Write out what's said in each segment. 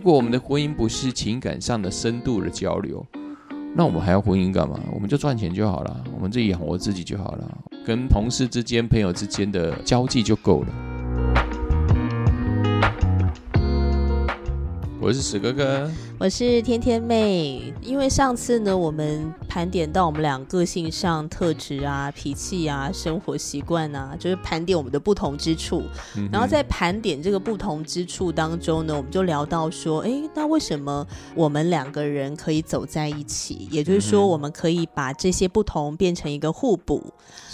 如果我们的婚姻不是情感上的深度的交流，那我们还要婚姻干嘛？我们就赚钱就好了，我们自己养活自己就好了，跟同事之间、朋友之间的交际就够了。我是史哥哥，我是天天妹。因为上次呢，我们盘点到我们俩个性上特质啊、脾气啊、生活习惯啊，就是盘点我们的不同之处。然后在盘点这个不同之处当中呢，我们就聊到说，哎，那为什么我们两个人可以走在一起？也就是说，我们可以把这些不同变成一个互补，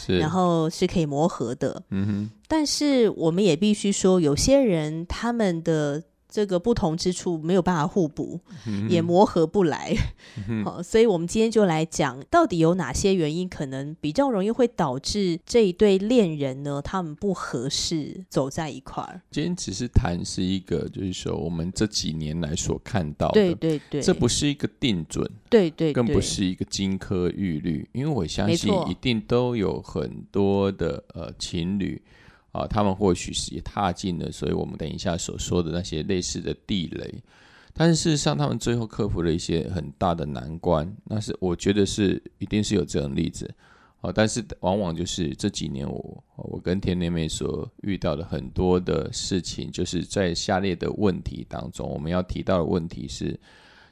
然后是可以磨合的。嗯哼。但是我们也必须说，有些人他们的。这个不同之处没有办法互补，也磨合不来，好，所以我们今天就来讲，到底有哪些原因可能比较容易会导致这一对恋人呢？他们不合适走在一块儿。今天只是谈是一个，就是说我们这几年来所看到的，对对对，这不是一个定准，对对，更不是一个金科玉律，因为我相信一定都有很多的呃情侣。啊，他们或许是也踏进了，所以我们等一下所说的那些类似的地雷，但是事实上，他们最后克服了一些很大的难关。那是我觉得是一定是有这种例子，啊，但是往往就是这几年我我跟天天妹所遇到的很多的事情，就是在下列的问题当中，我们要提到的问题是。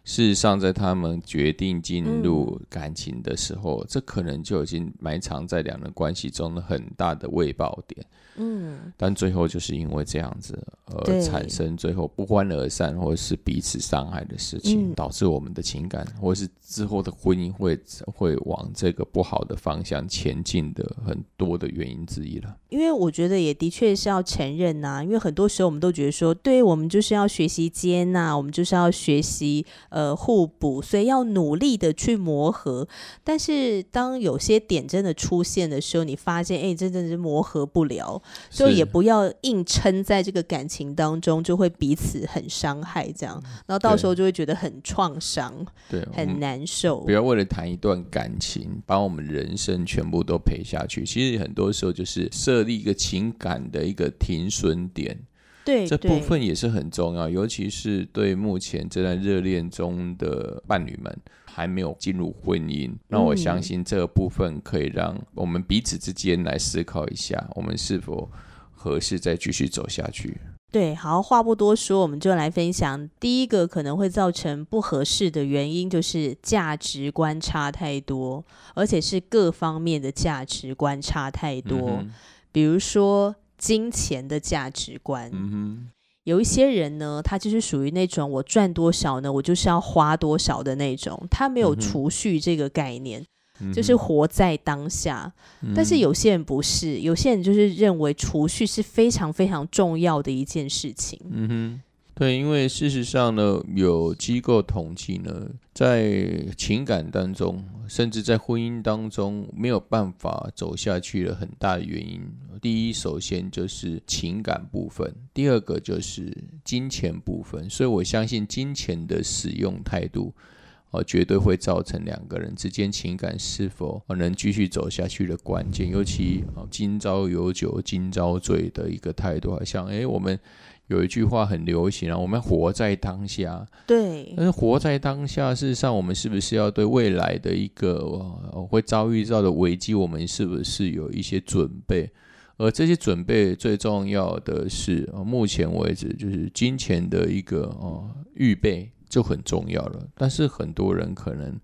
事实上，在他们决定进入感情的时候，这可能就已经埋藏在两人关系中的很大的未爆点。嗯，但最后就是因为这样子而产生最后不欢而散，或者是彼此伤害的事情，导致我们的情感或是之后的婚姻会会往这个不好的方向前进的很多的原因之一了。因为我觉得也的确是要承认呐，因为很多时候我们都觉得说，对我们就是要学习接纳，我们就是要学习。呃，互补，所以要努力的去磨合。但是当有些点真的出现的时候，你发现，哎，真的是磨合不了，就也不要硬撑在这个感情当中，就会彼此很伤害，这样，然后到时候就会觉得很创伤，对，很难受。不要为了谈一段感情，把我们人生全部都赔下去。其实很多时候就是设立一个情感的一个停损点。对，这部分也是很重要，尤其是对目前正在热恋中的伴侣们，还没有进入婚姻。那我相信这个部分可以让我们彼此之间来思考一下，我们是否合适再继续走下去。对，好，话不多说，我们就来分享第一个可能会造成不合适的原因，就是价值观差太多，而且是各方面的价值观差太多，比如说。金钱的价值观，有一些人呢，他就是属于那种我赚多少呢，我就是要花多少的那种，他没有储蓄这个概念，就是活在当下。但是有些人不是，有些人就是认为储蓄是非常非常重要的一件事情。嗯哼。对，因为事实上呢，有机构统计呢，在情感当中，甚至在婚姻当中，没有办法走下去的很大原因，第一，首先就是情感部分；第二个就是金钱部分。所以我相信，金钱的使用态度，哦，绝对会造成两个人之间情感是否能继续走下去的关键。尤其，今朝有酒今朝醉的一个态度，好像哎，我们。有一句话很流行啊，我们活在当下。对，但是活在当下，事实上，我们是不是要对未来的一个会遭遇到的危机，我们是不是有一些准备？而这些准备最重要的是，目前为止就是金钱的一个哦预备就很重要了。但是很多人可能。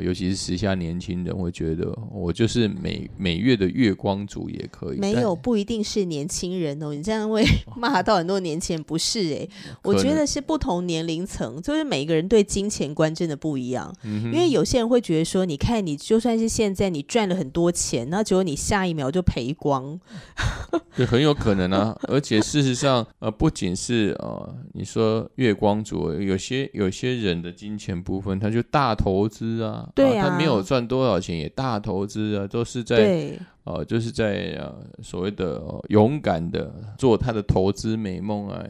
尤其是时下年轻人会觉得，我就是每每月的月光族也可以。没有，不一定是年轻人哦。你这样会 骂到很多年轻人，不是？哎，我觉得是不同年龄层，就是每个人对金钱观真的不一样。因为有些人会觉得说，你看你就算是现在你赚了很多钱，那结果你下一秒就赔光，对，很有可能啊。而且事实上，呃，不仅是呃，你说月光族，有些有些人的金钱部分，他就大投资啊。对啊，他没有赚多少钱，也大投资啊，都是在呃，就是在呃所谓的勇敢的做他的投资美梦啊，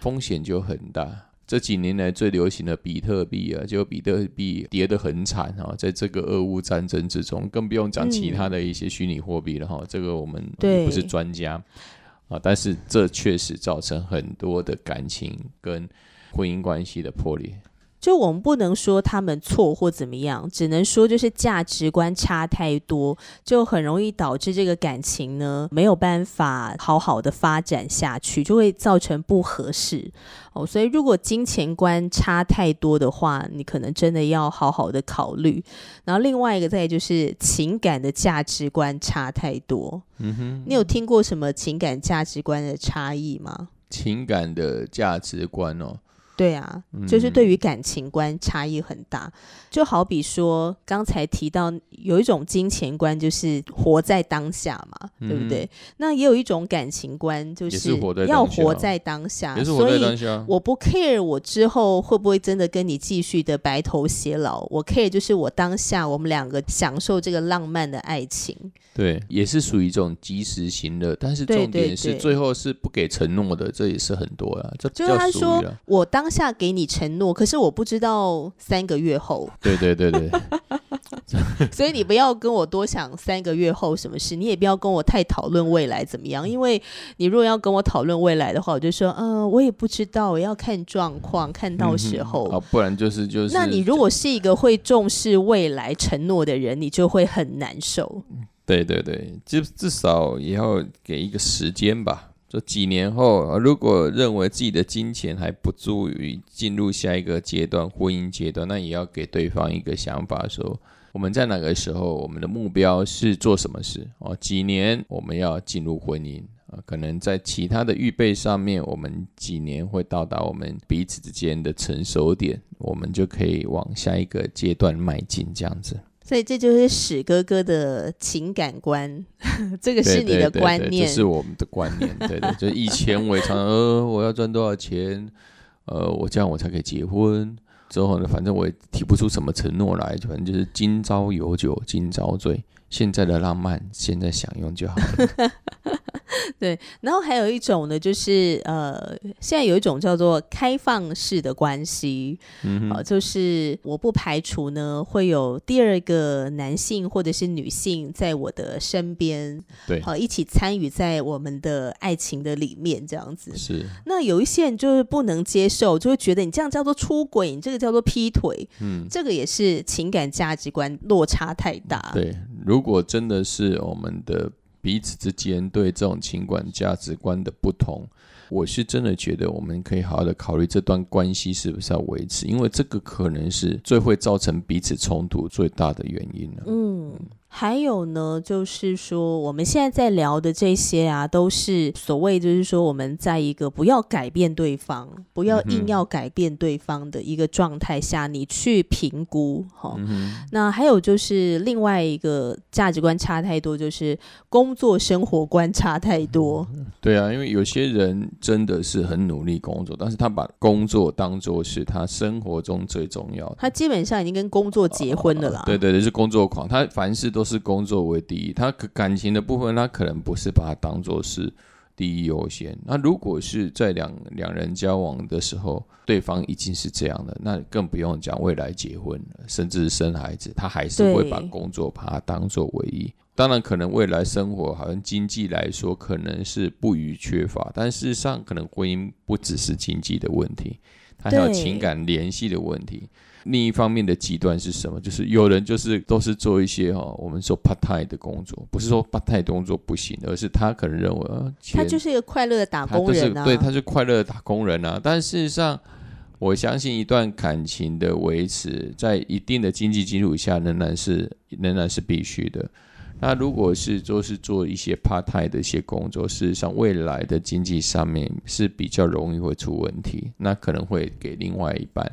风险就很大。这几年来最流行的比特币啊，就比特币跌得很惨啊，在这个俄乌战争之中，更不用讲其他的一些虚拟货币了哈。这个我们不是专家。啊，但是这确实造成很多的感情跟婚姻关系的破裂。就我们不能说他们错或怎么样，只能说就是价值观差太多，就很容易导致这个感情呢没有办法好好的发展下去，就会造成不合适哦。所以如果金钱观差太多的话，你可能真的要好好的考虑。然后另外一个再就是情感的价值观差太多。嗯哼，你有听过什么情感价值观的差异吗？情感的价值观哦。对啊，就是对于感情观差异很大，就好比说刚才提到有一种金钱观，就是活在当下嘛，对不对？那也有一种感情观，就是要活在当下，所以我不 care 我之后会不会真的跟你继续的白头偕老，我 care 就是我当下我们两个享受这个浪漫的爱情。对，也是属于一种及时行乐，但是重点是最后是不给承诺的，这也是很多啊。这就是他说我当下给你承诺，可是我不知道三个月后。对对对对。所以你不要跟我多想三个月后什么事，你也不要跟我太讨论未来怎么样，因为你如果要跟我讨论未来的话，我就说嗯，我也不知道，我要看状况，看到时候。啊，不然就是就是。那你如果是一个会重视未来承诺的人，你就会很难受。对对对，至至少也要给一个时间吧。说几年后，如果认为自己的金钱还不足以进入下一个阶段婚姻阶段，那也要给对方一个想法，说我们在哪个时候，我们的目标是做什么事哦？几年我们要进入婚姻啊？可能在其他的预备上面，我们几年会到达我们彼此之间的成熟点，我们就可以往下一个阶段迈进，这样子。所以这就是史哥哥的情感观，这个是你的观念，这是我们的观念。对对，就以前我也常呃，我要赚多少钱，呃，我这样我才可以结婚。之后呢，反正我也提不出什么承诺来，反正就是今朝有酒今朝醉。现在的浪漫，现在享用就好了。对，然后还有一种呢，就是呃，现在有一种叫做开放式的关系，嗯，好，就是我不排除呢会有第二个男性或者是女性在我的身边，对，好，一起参与在我们的爱情的里面，这样子是。那有一些人就是不能接受，就会觉得你这样叫做出轨，你这个叫做劈腿，嗯，这个也是情感价值观落差太大。对，如果真的是我们的。彼此之间对这种情感价值观的不同，我是真的觉得我们可以好好的考虑这段关系是不是要维持，因为这个可能是最会造成彼此冲突最大的原因了。嗯。还有呢，就是说我们现在在聊的这些啊，都是所谓就是说我们在一个不要改变对方，不要硬要改变对方的一个状态下，你去评估哈。那还有就是另外一个价值观差太多，就是工作生活观差太多。对啊，因为有些人真的是很努力工作，但是他把工作当做是他生活中最重要的，他基本上已经跟工作结婚了啦。对对对，是工作狂，他凡事都。是工作为第一，他感情的部分，他可能不是把它当做是第一优先。那如果是在两两人交往的时候，对方已经是这样的，那更不用讲未来结婚了，甚至是生孩子，他还是会把工作把它当做唯一。当然，可能未来生活好像经济来说可能是不予缺乏，但事实上，可能婚姻不只是经济的问题，它还有情感联系的问题。另一方面的极端是什么？就是有人就是都是做一些哈，我们说 part time 的工作，不是说 part time 工作不行，而是他可能认为啊，他就是一个快乐的打工人啊，对，他是快乐的打工人啊。但事实上，我相信一段感情的维持，在一定的经济基础下，仍然是仍然是必须的。那如果是都是做一些 part time 的一些工作，事实上未来的经济上面是比较容易会出问题，那可能会给另外一半。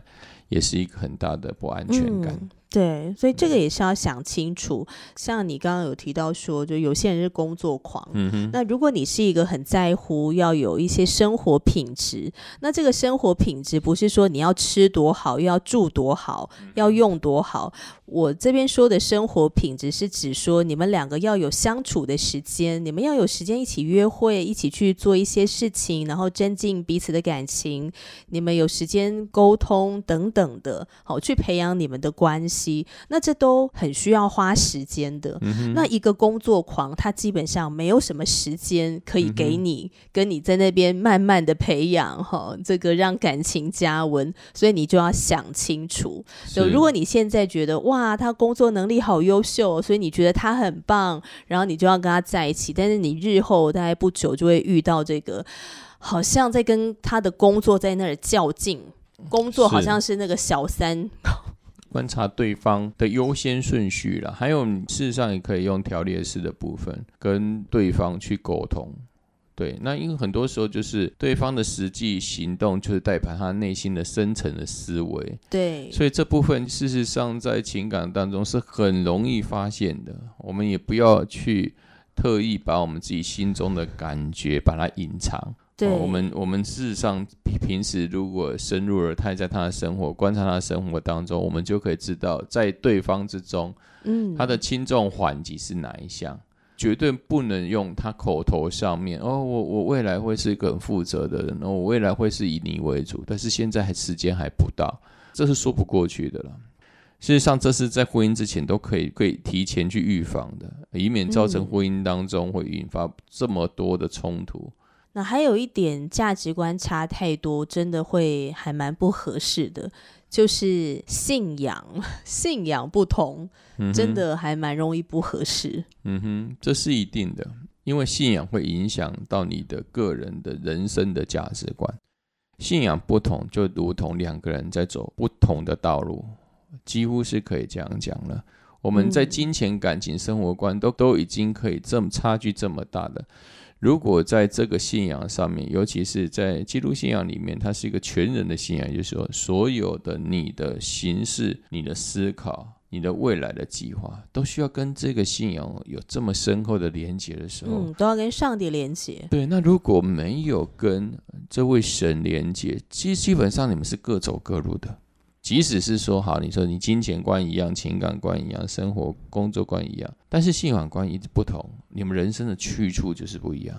也是一个很大的不安全感。对，所以这个也是要想清楚。像你刚刚有提到说，就有些人是工作狂。嗯哼。那如果你是一个很在乎要有一些生活品质，那这个生活品质不是说你要吃多好，又要住多好，要用多好。我这边说的生活品质是指说，你们两个要有相处的时间，你们要有时间一起约会，一起去做一些事情，然后增进彼此的感情。你们有时间沟通等等。等的，好去培养你们的关系，那这都很需要花时间的。那一个工作狂，他基本上没有什么时间可以给你，跟你在那边慢慢的培养哈，这个让感情加温，所以你就要想清楚。就如果你现在觉得哇，他工作能力好优秀，所以你觉得他很棒，然后你就要跟他在一起，但是你日后大概不久就会遇到这个。好像在跟他的工作在那儿较劲，工作好像是那个小三。观察对方的优先顺序了，还有事实上也可以用条列式的部分跟对方去沟通。对，那因为很多时候就是对方的实际行动就是代表他内心的深层的思维。对，所以这部分事实上在情感当中是很容易发现的。我们也不要去特意把我们自己心中的感觉把它隐藏。我们我们事实上平时如果深入而太在他的生活，观察他的生活当中，我们就可以知道在对方之中，嗯，他的轻重缓急是哪一项，绝对不能用他口头上面哦，我我未来会是一个很负责的人，我未来会是以你为主，但是现在还时间还不到，这是说不过去的了。事实上，这是在婚姻之前都可以可以提前去预防的，以免造成婚姻当中会引发这么多的冲突。那还有一点价值观差太多，真的会还蛮不合适的，就是信仰信仰不同，真的还蛮容易不合适。嗯哼，这是一定的，因为信仰会影响到你的个人的人生的价值观。信仰不同，就如同两个人在走不同的道路，几乎是可以这样讲了。我们在金钱、感情、生活观都都已经可以这么差距这么大的。如果在这个信仰上面，尤其是在基督信仰里面，它是一个全人的信仰，就是说，所有的你的形式、你的思考、你的未来的计划，都需要跟这个信仰有这么深厚的连接的时候，嗯，都要跟上帝连接。对，那如果没有跟这位神连接，基基本上你们是各走各路的。即使是说好，你说你金钱观一样，情感观一样，生活工作观一样，但是信仰观一直不同，你们人生的去处就是不一样。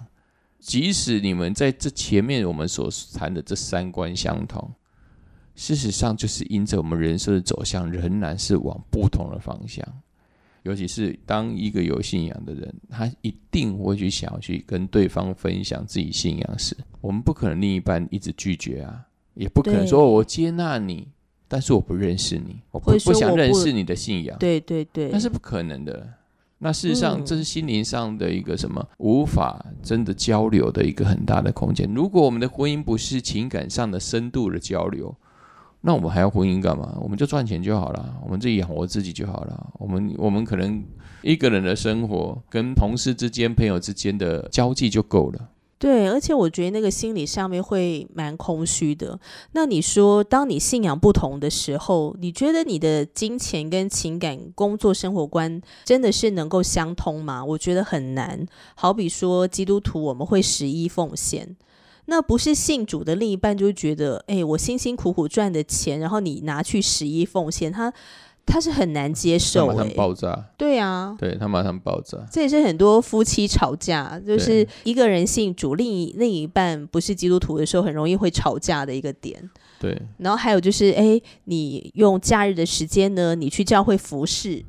即使你们在这前面我们所谈的这三观相同，事实上就是因着我们人生的走向仍然是往不同的方向。尤其是当一个有信仰的人，他一定会去想要去跟对方分享自己信仰时，我们不可能另一半一直拒绝啊，也不可能说我接纳你。但是我不认识你，我不不想认识你的信仰，对对对，那是不可能的。那事实上，这是心灵上的一个什么无法真的交流的一个很大的空间。如果我们的婚姻不是情感上的深度的交流，那我们还要婚姻干嘛？我们就赚钱就好了，我们自己养活自己就好了。我们我们可能一个人的生活跟同事之间、朋友之间的交际就够了。对，而且我觉得那个心理上面会蛮空虚的。那你说，当你信仰不同的时候，你觉得你的金钱跟情感、工作、生活观真的是能够相通吗？我觉得很难。好比说，基督徒我们会十一奉献，那不是信主的另一半就觉得，哎，我辛辛苦苦赚的钱，然后你拿去十一奉献，他。他是很难接受，马上爆炸。对啊，对他马上爆炸。这也是很多夫妻吵架，就是一个人信主，另一另一半不是基督徒的时候，很容易会吵架的一个点。对。然后还有就是，哎，你用假日的时间呢，你去教会服侍，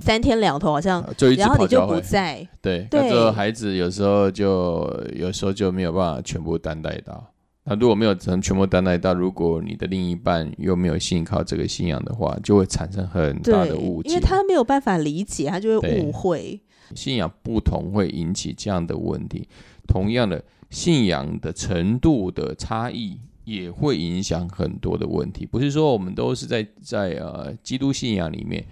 三天两头好像，然后你就不在。对。那个。孩子有时候就有时候就没有办法全部担待到。那如果没有能全部担待到，如果你的另一半又没有信靠这个信仰的话，就会产生很大的误解，因为他没有办法理解，他就会误会。信仰不同会引起这样的问题，同样的信仰的程度的差异也会影响很多的问题。不是说我们都是在在呃基督信仰里面。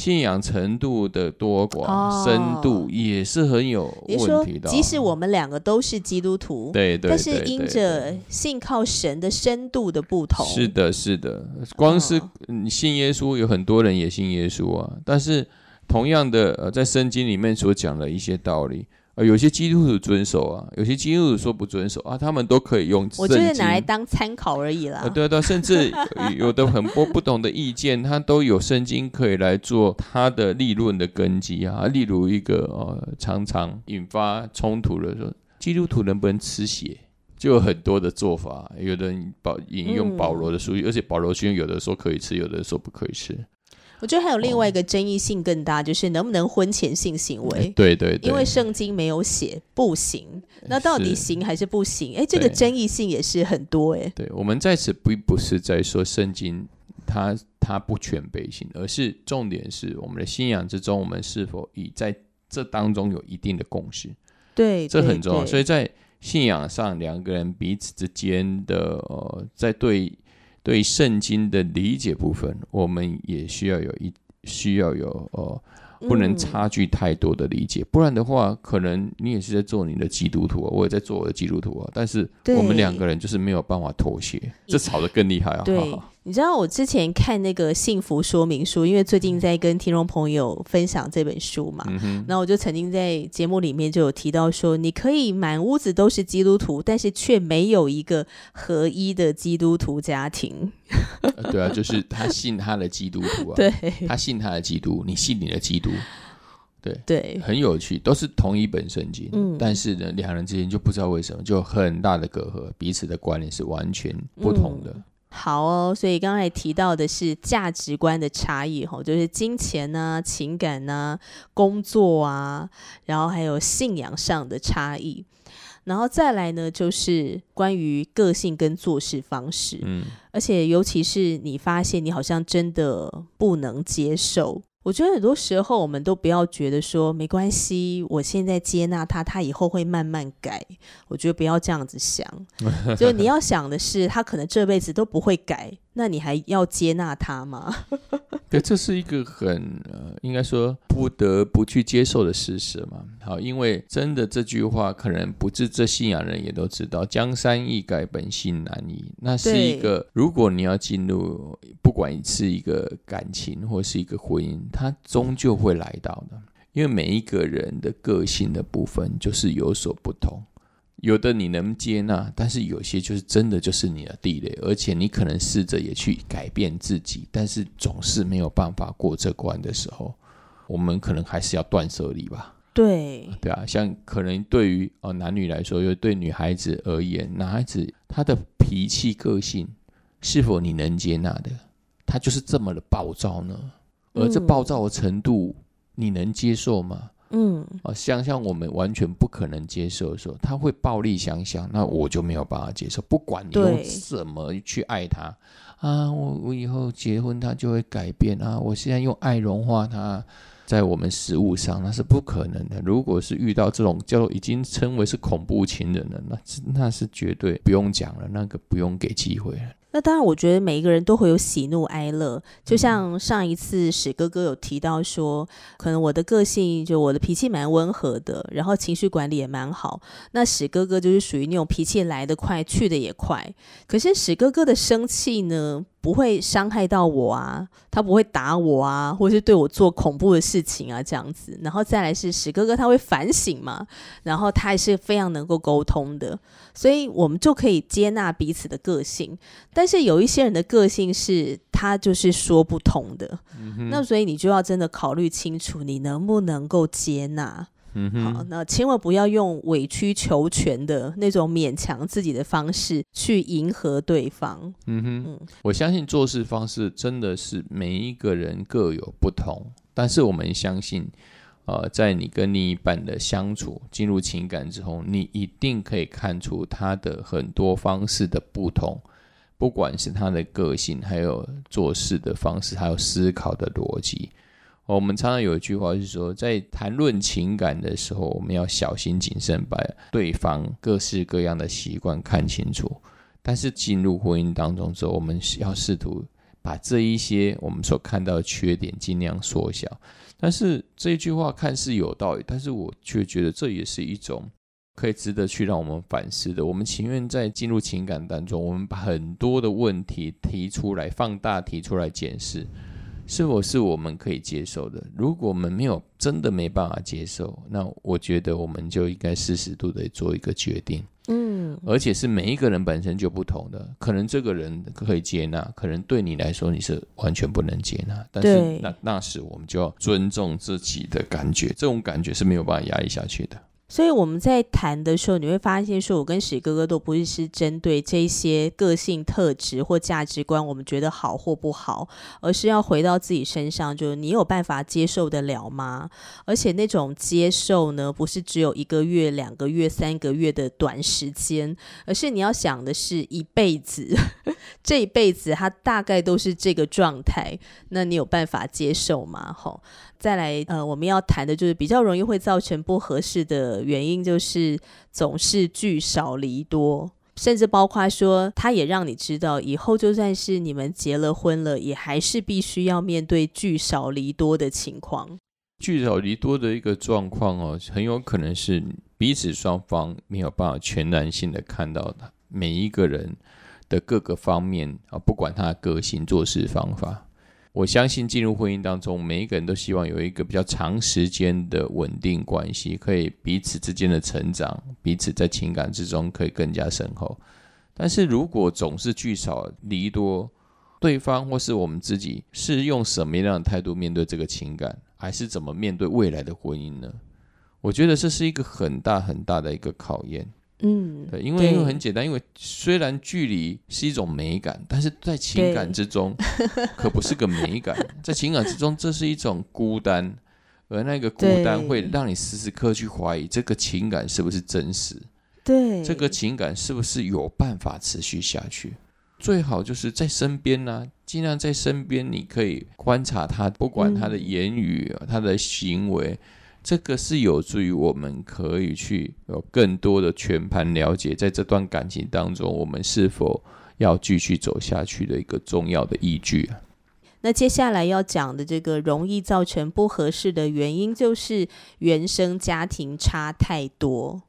信仰程度的多寡、深度也是很有问题的。即使我们两个都是基督徒，对对，但是因着信靠神的深度的不同，是的，是的。光是你信耶稣，有很多人也信耶稣啊。但是同样的，呃，在圣经里面所讲的一些道理。有些基督徒遵守啊，有些基督徒说不遵守啊，他们都可以用。我就是拿来当参考而已啦。对对，甚至有的很多不同的意见，他都有圣经可以来做他的立论的根基啊。例如一个呃，常常引发冲突的说，基督徒能不能吃血？就有很多的做法，有的人保引用保罗的书，而且保罗书有的说可以吃，有的说不可以吃。我觉得还有另外一个争议性更大，就是能不能婚前性行为？对对，因为圣经没有写不行，那到底行还是不行？哎，这个争议性也是很多哎。对，我们在此并不是在说圣经它它不全备性，而是重点是我们的信仰之中，我们是否已在这当中有一定的共识？对，这很重要。所以在信仰上，两个人彼此之间的呃，在对。对圣经的理解部分，我们也需要有一需要有呃，不能差距太多的理解，不然的话，可能你也是在做你的基督徒啊，我也在做我的基督徒啊，但是我们两个人就是没有办法妥协，这吵得更厉害啊！对。你知道我之前看那个幸福说明书，因为最近在跟听众朋友分享这本书嘛，那我就曾经在节目里面就有提到说，你可以满屋子都是基督徒，但是却没有一个合一的基督徒家庭。对啊，就是他信他的基督徒啊，对，他信他的基督，你信你的基督，对对，很有趣，都是同一本圣经，嗯，但是呢，两人之间就不知道为什么就很大的隔阂，彼此的观念是完全不同的。好哦，所以刚才提到的是价值观的差异，吼，就是金钱呐、情感呐、工作啊，然后还有信仰上的差异，然后再来呢，就是关于个性跟做事方式，嗯，而且尤其是你发现你好像真的不能接受。我觉得很多时候，我们都不要觉得说没关系，我现在接纳他，他以后会慢慢改。我觉得不要这样子想，就你要想的是，他可能这辈子都不会改。那你还要接纳他吗？对，这是一个很呃，应该说不得不去接受的事实嘛。好，因为真的这句话，可能不是这信仰人也都知道，“江山易改，本性难移”。那是一个，如果你要进入，不管是一个感情或是一个婚姻，它终究会来到的。因为每一个人的个性的部分就是有所不同。有的你能接纳，但是有些就是真的就是你的地雷，而且你可能试着也去改变自己，但是总是没有办法过这关的时候，我们可能还是要断舍离吧。对，对啊，像可能对于哦男女来说，又对女孩子而言，男孩子他的脾气个性是否你能接纳的？他就是这么的暴躁呢？而这暴躁的程度，你能接受吗？嗯，哦，像像我们完全不可能接受的时候，他会暴力想想，那我就没有办法接受。不管你用什么去爱他啊，我我以后结婚他就会改变啊，我现在用爱融化他，在我们食物上那是不可能的。如果是遇到这种叫已经称为是恐怖情人了，那那是绝对不用讲了，那个不用给机会了。那当然，我觉得每一个人都会有喜怒哀乐。就像上一次史哥哥有提到说，可能我的个性就我的脾气蛮温和的，然后情绪管理也蛮好。那史哥哥就是属于那种脾气来得快，去得也快。可是史哥哥的生气呢？不会伤害到我啊，他不会打我啊，或是对我做恐怖的事情啊，这样子。然后再来是史哥哥，他会反省嘛，然后他也是非常能够沟通的，所以我们就可以接纳彼此的个性。但是有一些人的个性是他就是说不通的，那所以你就要真的考虑清楚，你能不能够接纳。嗯好，那千万不要用委曲求全的那种勉强自己的方式去迎合对方。嗯哼，我相信做事方式真的是每一个人各有不同，但是我们相信，呃，在你跟另一半的相处进入情感之后，你一定可以看出他的很多方式的不同，不管是他的个性，还有做事的方式，还有思考的逻辑。我们常常有一句话是说，在谈论情感的时候，我们要小心谨慎，把对方各式各样的习惯看清楚。但是进入婚姻当中之后，我们要试图把这一些我们所看到的缺点尽量缩小。但是这句话看似有道理，但是我却觉得这也是一种可以值得去让我们反思的。我们情愿在进入情感当中，我们把很多的问题提出来，放大提出来检视。是否是我们可以接受的？如果我们没有真的没办法接受，那我觉得我们就应该适时度的做一个决定。嗯，而且是每一个人本身就不同的，可能这个人可以接纳，可能对你来说你是完全不能接纳。但是那那时我们就要尊重自己的感觉，这种感觉是没有办法压抑下去的。所以我们在谈的时候，你会发现，说我跟史哥哥都不是是针对这些个性特质或价值观，我们觉得好或不好，而是要回到自己身上，就是你有办法接受得了吗？而且那种接受呢，不是只有一个月、两个月、三个月的短时间，而是你要想的是一辈子，这一辈子他大概都是这个状态，那你有办法接受吗？吼。再来，呃，我们要谈的就是比较容易会造成不合适的原因，就是总是聚少离多，甚至包括说，他也让你知道，以后就算是你们结了婚了，也还是必须要面对聚少离多的情况。聚少离多的一个状况哦，很有可能是彼此双方没有办法全然性的看到他每一个人的各个方面啊，不管他的个性、做事方法。我相信进入婚姻当中，每一个人都希望有一个比较长时间的稳定关系，可以彼此之间的成长，彼此在情感之中可以更加深厚。但是如果总是聚少离多，对方或是我们自己是用什么样的态度面对这个情感，还是怎么面对未来的婚姻呢？我觉得这是一个很大很大的一个考验。嗯，对，因为因为很简单，因为虽然距离是一种美感，但是在情感之中 可不是个美感，在情感之中这是一种孤单，而那个孤单会让你时时刻去怀疑这个情感是不是真实，对，这个情感是不是有办法持续下去？最好就是在身边呢，尽量在身边，你可以观察他，不管他的言语、他的行为。这个是有助于我们可以去有更多的全盘了解，在这段感情当中，我们是否要继续走下去的一个重要的依据啊。那接下来要讲的这个容易造成不合适的原因，就是原生家庭差太多。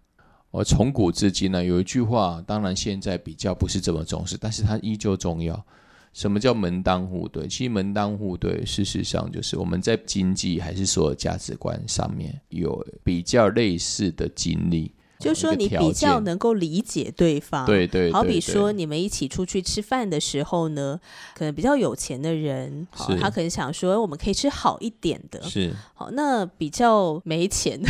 哦，从古至今呢，有一句话，当然现在比较不是这么重视，但是它依旧重要。什么叫门当户对？其实门当户对，事实上就是我们在经济还是所有价值观上面有比较类似的经历。就说你比较能够理解对方，对对，好比说你们一起出去吃饭的时候呢，可能比较有钱的人，好，他可能想说我们可以吃好一点的，是好，那比较没钱的。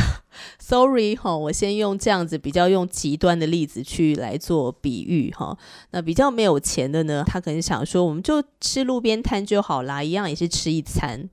Sorry 哈，我先用这样子比较用极端的例子去来做比喻哈。那比较没有钱的呢，他可能想说，我们就吃路边摊就好啦，一样也是吃一餐。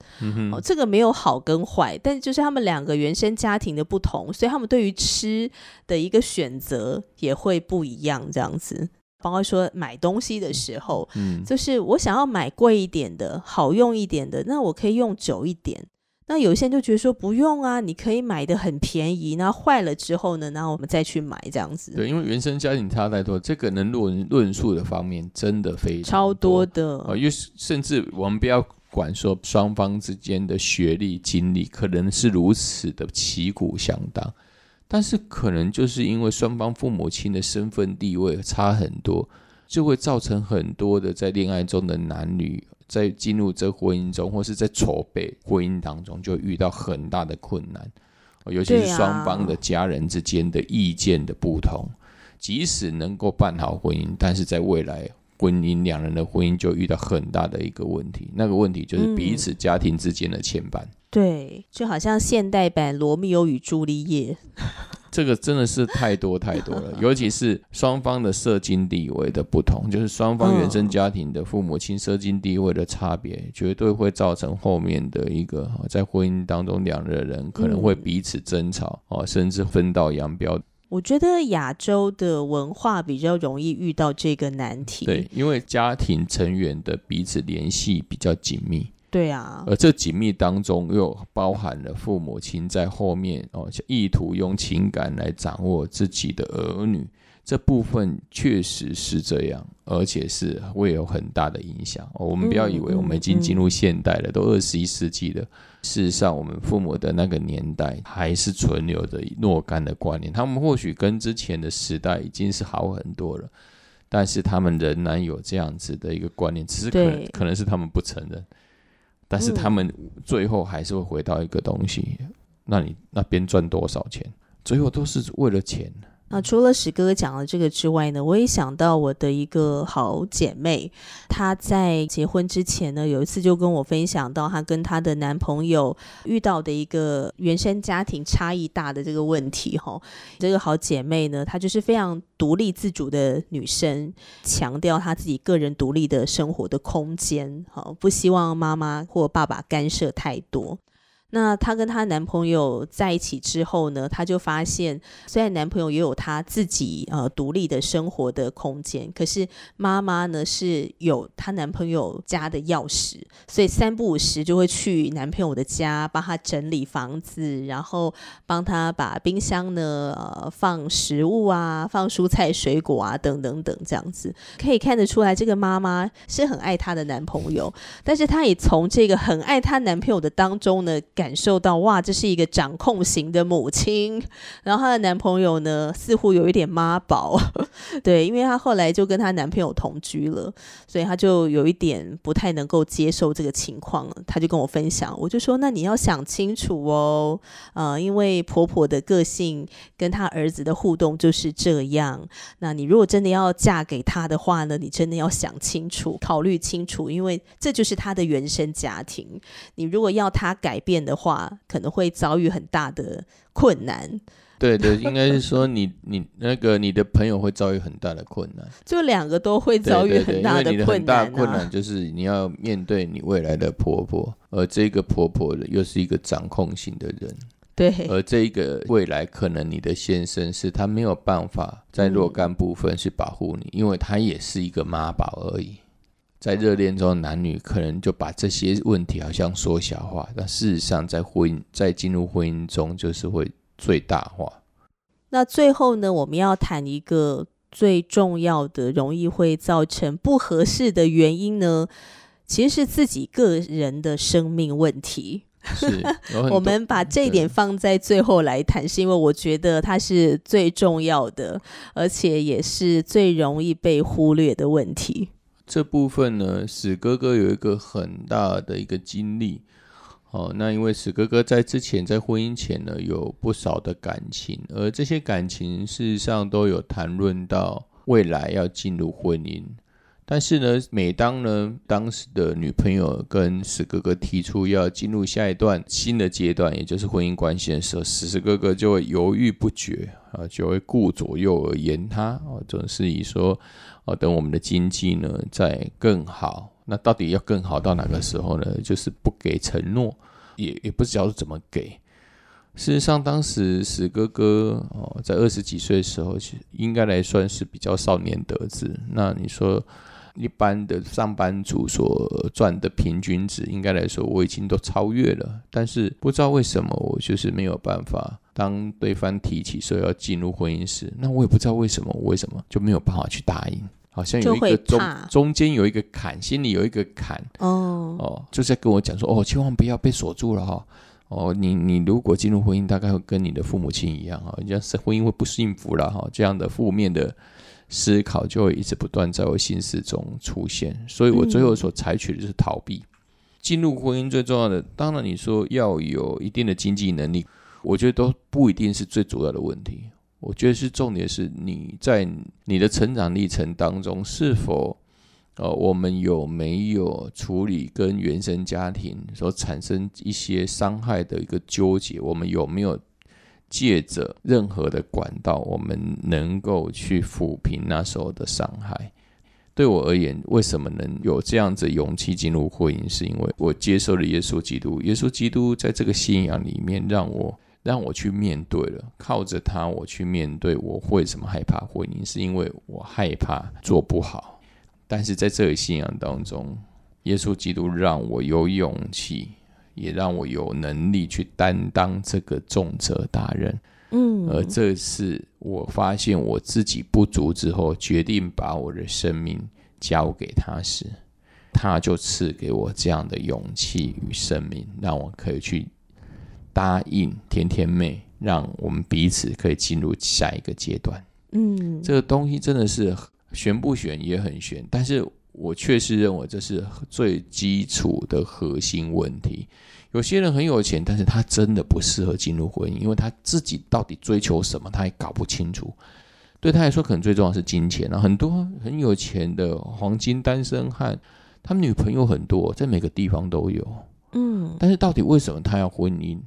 哦，这个没有好跟坏，但就是他们两个原生家庭的不同，所以他们对于吃的一个选择也会不一样。这样子，包括说买东西的时候，嗯，就是我想要买贵一点的、好用一点的，那我可以用久一点。那有些人就觉得说不用啊，你可以买的很便宜，那坏了之后呢，然后我们再去买这样子。对，因为原生家庭差太多，这个能论论述的方面真的非常超多的啊，因为甚至我们不要管说双方之间的学历、经历可能是如此的旗鼓相当，但是可能就是因为双方父母亲的身份地位差很多，就会造成很多的在恋爱中的男女。在进入这婚姻中，或是在筹备婚姻当中，就遇到很大的困难，尤其是双方的家人之间的意见的不同。即使能够办好婚姻，但是在未来婚姻两人的婚姻就遇到很大的一个问题，那个问题就是彼此家庭之间的牵绊。对，就好像现代版《罗密欧与朱丽叶》。这个真的是太多太多了，尤其是双方的社经地位的不同，就是双方原生家庭的父母亲社经地位的差别，绝对会造成后面的一个在婚姻当中两个人可能会彼此争吵哦，甚至分道扬镳。我觉得亚洲的文化比较容易遇到这个难题，对，因为家庭成员的彼此联系比较紧密。对啊，而这紧密当中又包含了父母亲在后面哦，意图用情感来掌握自己的儿女，这部分确实是这样，而且是会有很大的影响。我们不要以为我们已经进入现代了，都二十一世纪了。事实上，我们父母的那个年代还是存留着若干的观念，他们或许跟之前的时代已经是好很多了，但是他们仍然有这样子的一个观念，只是可能可能是他们不承认。但是他们最后还是会回到一个东西，那你那边赚多少钱，最后都是为了钱。那除了史哥哥讲了这个之外呢，我也想到我的一个好姐妹，她在结婚之前呢，有一次就跟我分享到她跟她的男朋友遇到的一个原生家庭差异大的这个问题。哈，这个好姐妹呢，她就是非常独立自主的女生，强调她自己个人独立的生活的空间，好，不希望妈妈或爸爸干涉太多。那她跟她男朋友在一起之后呢，她就发现，虽然男朋友也有他自己呃独立的生活的空间，可是妈妈呢是有她男朋友家的钥匙，所以三不五时就会去男朋友的家帮他整理房子，然后帮他把冰箱呢呃放食物啊，放蔬菜水果啊等等等这样子，可以看得出来这个妈妈是很爱她的男朋友，但是她也从这个很爱她男朋友的当中呢。感受到哇，这是一个掌控型的母亲。然后她的男朋友呢，似乎有一点妈宝，对，因为她后来就跟她男朋友同居了，所以她就有一点不太能够接受这个情况。她就跟我分享，我就说，那你要想清楚哦，呃，因为婆婆的个性跟她儿子的互动就是这样。那你如果真的要嫁给他的话呢，你真的要想清楚，考虑清楚，因为这就是他的原生家庭。你如果要他改变。的话，可能会遭遇很大的困难。对对，应该是说你你那个你的朋友会遭遇很大的困难，就两个都会遭遇很大的困难。大困难就是你要面对你未来的婆婆，而这个婆婆又是一个掌控型的人。对，而这一个未来可能你的先生是他没有办法在若干部分去保护你，因为他也是一个妈宝而已。在热恋中，男女可能就把这些问题好像缩小化，但事实上，在婚姻在进入婚姻中，就是会最大化。那最后呢，我们要谈一个最重要的、容易会造成不合适的原因呢，其实是自己个人的生命问题。是，我们把这一点放在最后来谈，是因为我觉得它是最重要的，而且也是最容易被忽略的问题。这部分呢，史哥哥有一个很大的一个经历，哦，那因为史哥哥在之前在婚姻前呢，有不少的感情，而这些感情事实上都有谈论到未来要进入婚姻。但是呢，每当呢当时的女朋友跟史哥哥提出要进入下一段新的阶段，也就是婚姻关系的时候，史史哥哥就会犹豫不决啊，就会顾左右而言他啊，总是以说哦，等我们的经济呢再更好，那到底要更好到哪个时候呢？就是不给承诺，也也不知道怎么给。事实上，当时史哥哥哦，在二十几岁的时候，其实应该来算是比较少年得志。那你说？一般的上班族所赚的平均值，应该来说我已经都超越了，但是不知道为什么我就是没有办法。当对方提起说要进入婚姻时，那我也不知道为什么，我为什么就没有办法去答应？好像有一个中中间有一个坎，心里有一个坎哦哦，就在跟我讲说哦，千万不要被锁住了哈哦，你你如果进入婚姻，大概会跟你的父母亲一样哈，人家是婚姻会不幸福了哈，这样的负面的。思考就会一直不断在我心思中出现，所以我最后所采取的就是逃避。进入婚姻最重要的，当然你说要有一定的经济能力，我觉得都不一定是最主要的问题。我觉得是重点是你在你的成长历程当中，是否呃，我们有没有处理跟原生家庭所产生一些伤害的一个纠结？我们有没有？借着任何的管道，我们能够去抚平那时候的伤害。对我而言，为什么能有这样子勇气进入婚姻？是因为我接受了耶稣基督。耶稣基督在这个信仰里面，让我让我去面对了，靠着他，我去面对。我为什么害怕婚姻？是因为我害怕做不好。但是在这个信仰当中，耶稣基督让我有勇气。也让我有能力去担当这个重责大任，嗯，而这次我发现我自己不足之后，决定把我的生命交给他时，他就赐给我这样的勇气与生命，让我可以去答应甜甜妹，让我们彼此可以进入下一个阶段。嗯，这个东西真的是悬不悬也很悬，但是我确实认为这是最基础的核心问题。有些人很有钱，但是他真的不适合进入婚姻，因为他自己到底追求什么，他也搞不清楚。对他来说，可能最重要是金钱啊。很多很有钱的黄金单身汉，他们女朋友很多，在每个地方都有。嗯，但是到底为什么他要婚姻？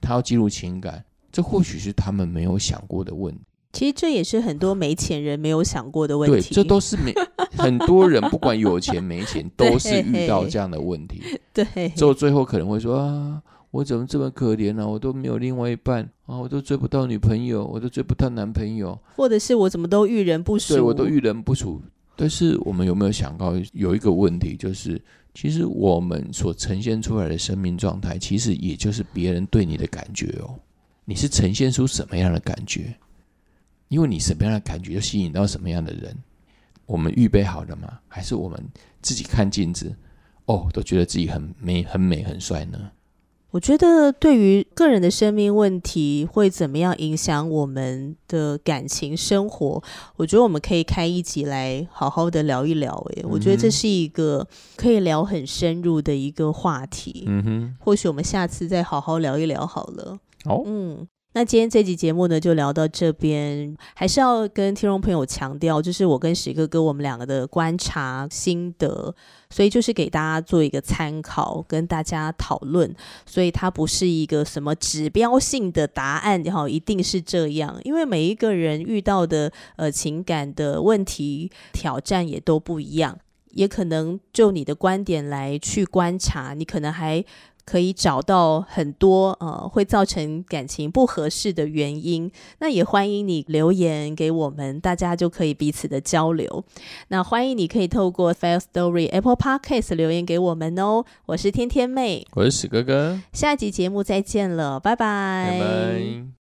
他要记录情感？这或许是他们没有想过的问题。其实这也是很多没钱人没有想过的问题。对，这都是没很多人不管有钱没钱，都是遇到这样的问题。对，之后最后可能会说啊。我怎么这么可怜呢？我都没有另外一半啊！我都追不到女朋友，我都追不到男朋友，或者是我怎么都遇人不淑？对我都遇人不淑。但是我们有没有想到有一个问题，就是其实我们所呈现出来的生命状态，其实也就是别人对你的感觉哦。你是呈现出什么样的感觉？因为你什么样的感觉，就吸引到什么样的人。我们预备好了吗？还是我们自己看镜子，哦，都觉得自己很美、很美、很帅呢？我觉得对于个人的生命问题会怎么样影响我们的感情生活，我觉得我们可以开一集来好好的聊一聊。诶，我觉得这是一个可以聊很深入的一个话题。嗯哼，或许我们下次再好好聊一聊好了。好，嗯。那今天这集节目呢，就聊到这边。还是要跟听众朋友强调，就是我跟史哥哥我们两个的观察心得，所以就是给大家做一个参考，跟大家讨论。所以它不是一个什么指标性的答案，哈，一定是这样。因为每一个人遇到的呃情感的问题挑战也都不一样，也可能就你的观点来去观察，你可能还。可以找到很多呃会造成感情不合适的原因，那也欢迎你留言给我们，大家就可以彼此的交流。那欢迎你可以透过 Fail Story Apple Podcast 留言给我们哦。我是天天妹，我是史哥哥，下集节目再见了，拜拜。拜拜。